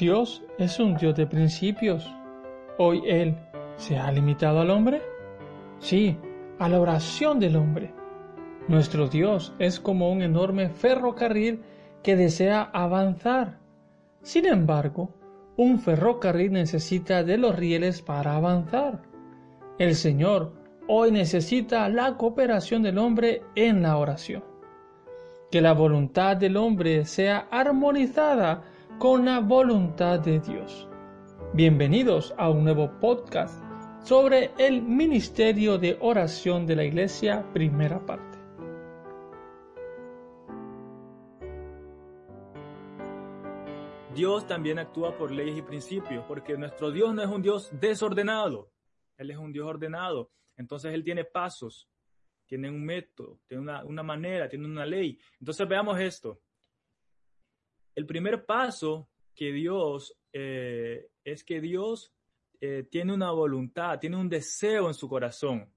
Dios es un Dios de principios. ¿Hoy Él se ha limitado al hombre? Sí, a la oración del hombre. Nuestro Dios es como un enorme ferrocarril que desea avanzar. Sin embargo, un ferrocarril necesita de los rieles para avanzar. El Señor hoy necesita la cooperación del hombre en la oración. Que la voluntad del hombre sea armonizada con la voluntad de Dios. Bienvenidos a un nuevo podcast sobre el ministerio de oración de la iglesia, primera parte. Dios también actúa por leyes y principios, porque nuestro Dios no es un Dios desordenado, Él es un Dios ordenado. Entonces Él tiene pasos, tiene un método, tiene una, manera, tiene una ley. Entonces veamos esto. El primer paso que Dios eh, es que Dios eh, tiene una voluntad, tiene un deseo en su corazón.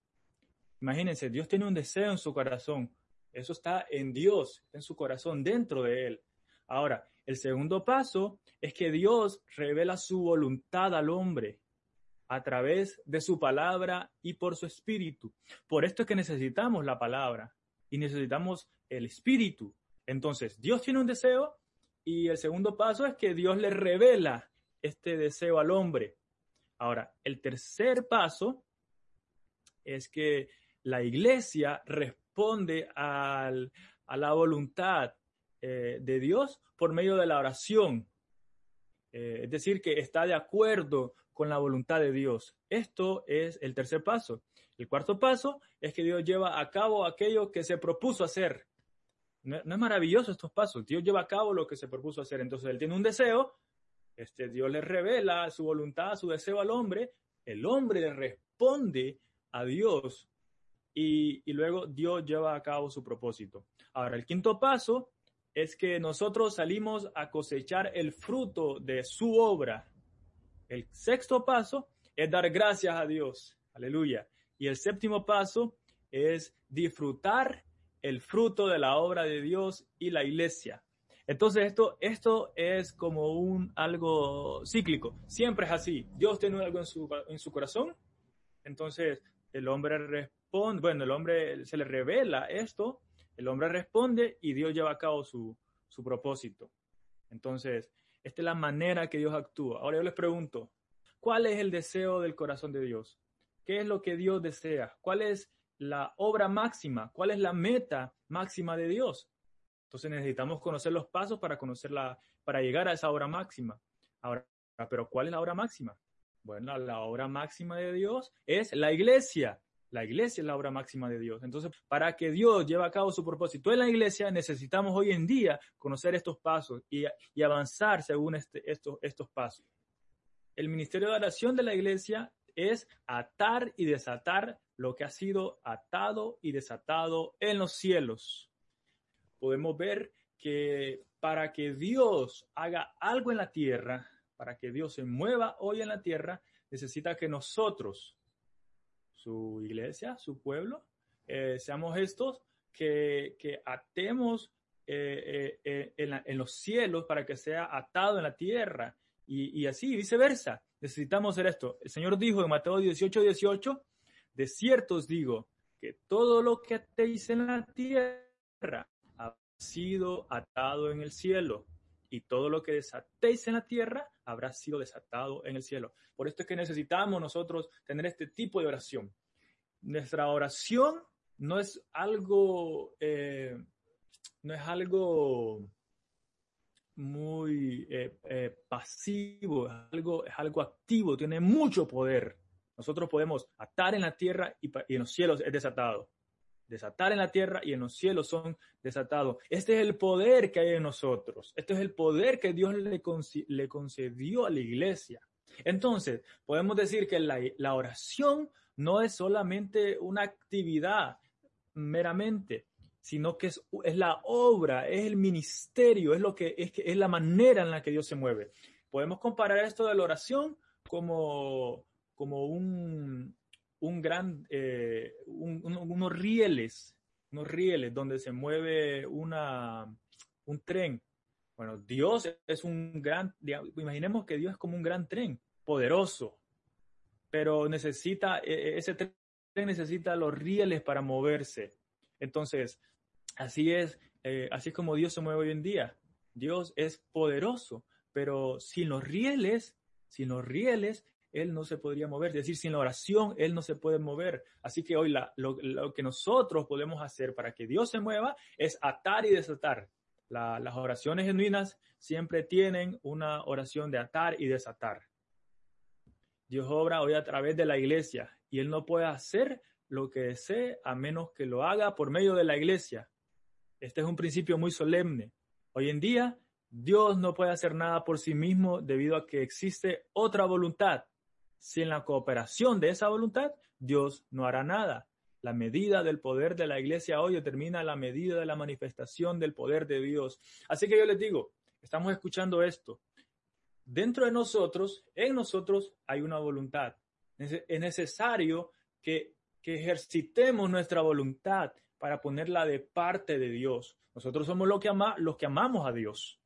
Imagínense, Dios tiene un deseo en su corazón. Eso está en Dios, en su corazón, dentro de Él. Ahora, el segundo paso es que Dios revela su voluntad al hombre a través de su palabra y por su espíritu. Por esto es que necesitamos la palabra y necesitamos el espíritu. Entonces, Dios tiene un deseo y el segundo paso es que Dios le revela este deseo al hombre. Ahora, el tercer paso es que la iglesia responde a la voluntad eh, de Dios por medio de la oración. Eh, es decir, que está de acuerdo con la voluntad de Dios. Esto es el tercer paso. El cuarto paso es que Dios lleva a cabo aquello que se propuso hacer. No, es maravilloso estos pasos. Dios lleva a cabo lo que se propuso hacer. Entonces Él tiene un deseo, este, Dios le revela su voluntad, su deseo al hombre, el hombre le responde a Dios y, y luego Dios lleva a cabo su propósito. Ahora, el quinto paso es que nosotros salimos a cosechar el fruto de su obra. El sexto paso es dar gracias a Dios. Aleluya. Y el séptimo paso es disfrutar el fruto de la obra de Dios y la iglesia. Entonces esto, esto es como un algo cíclico. Siempre es así. Dios tiene algo en su, en su corazón. Entonces el hombre responde, bueno, el hombre se le revela esto el hombre responde y Dios lleva a cabo su, propósito. Entonces, esta es la manera que Dios actúa. Ahora yo les pregunto, ¿cuál es el deseo del corazón de Dios? ¿Qué es lo que Dios desea? ¿Cuál es la obra máxima? ¿Cuál es la meta máxima de Dios? Entonces necesitamos conocer los pasos para conocerla, para llegar a esa obra máxima. Ahora, pero ¿cuál es la obra máxima? Bueno, la obra máxima de Dios es la iglesia. La iglesia es la obra máxima de Dios. Entonces, para que Dios lleve a cabo su propósito en la iglesia, necesitamos hoy en día conocer estos pasos y, avanzar según este, estos, estos pasos. El ministerio de oración de la iglesia es atar y desatar lo que ha sido atado y desatado en los cielos. Podemos ver que para que Dios haga algo en la tierra, para que Dios se mueva hoy en la tierra, necesita que nosotros su iglesia, su pueblo, eh, seamos estos que, atemos eh, eh, en, los cielos para que sea atado en la tierra y, y, así viceversa. Necesitamos hacer esto. El Señor dijo en Mateo 18, 18, de cierto os digo que todo lo que atéis en la tierra ha sido atado en el cielo y todo lo que desatéis en la tierra habrá sido desatado en el cielo. Por esto es que necesitamos nosotros tener este tipo de oración. Nuestra oración no es algo, eh, no es algo muy eh, eh, pasivo, es algo, es algo activo, tiene mucho poder. Nosotros podemos atar en la tierra y en los cielos es desatado desatar en la tierra y en los cielos son desatados. Este es el poder que hay en nosotros. Este es el poder que Dios le, concedió a la iglesia. Entonces, podemos decir que la, oración no es solamente una actividad meramente, sino que es, la obra, es el ministerio, es, lo que, es, es la manera en la que Dios se mueve. Podemos comparar esto de la oración como, como un, un gran, eh, unos rieles, unos rieles donde se mueve una, un tren. Bueno, Dios es un gran, imaginemos que Dios es como un gran tren, poderoso, pero necesita, e, e, ese tren necesita los rieles para moverse. Entonces, así es, eh, así es como Dios se mueve hoy en día. Dios es poderoso, pero sin los rieles, sin los rieles, Él no se podría mover. Es decir, sin la oración, Él no se puede mover. Así que hoy lo, que nosotros podemos hacer para que Dios se mueva es atar y desatar las oraciones genuinas siempre tienen una oración de atar y desatar. Dios obra hoy a través de la iglesia y Él no puede hacer lo que desee a menos que lo haga por medio de la iglesia. Este es un principio muy solemne. Hoy en día, Dios no puede hacer nada por sí mismo debido a que existe otra voluntad. Sin la cooperación de esa voluntad, Dios no hará nada. La medida del poder de la iglesia hoy determina la medida de la manifestación del poder de Dios. Así que yo les digo, estamos escuchando esto. Dentro de nosotros, en nosotros hay una voluntad. Es necesario que, ejercitemos nuestra voluntad para ponerla de parte de Dios. Nosotros somos los que, los que amamos a Dios.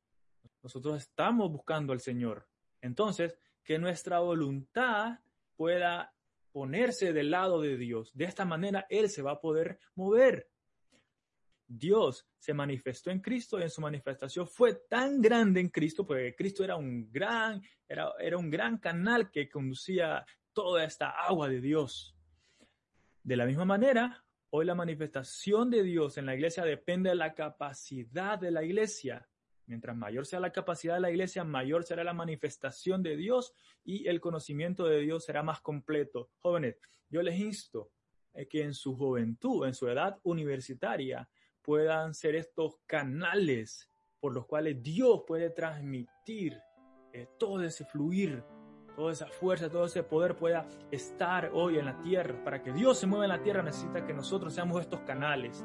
Nosotros estamos buscando al Señor. Entonces, que nuestra voluntad pueda ponerse del lado de Dios. De esta manera Él se va a poder mover. Dios se manifestó en Cristo y en su manifestación fue tan grande en Cristo, porque Cristo era un gran, era, era un gran canal que conducía toda esta agua de Dios. De la misma manera, hoy la manifestación de Dios en la iglesia depende de la capacidad de la iglesia. Mientras mayor sea la capacidad de la iglesia, mayor será la manifestación de Dios y el conocimiento de Dios será más completo. Jóvenes, yo les insto que en su juventud, en su edad universitaria, puedan ser estos canales por los cuales Dios puede transmitir eh, todo ese fluir, toda esa fuerza, todo ese poder pueda estar hoy en la tierra. Para que Dios se mueva en la tierra necesita que nosotros seamos estos canales.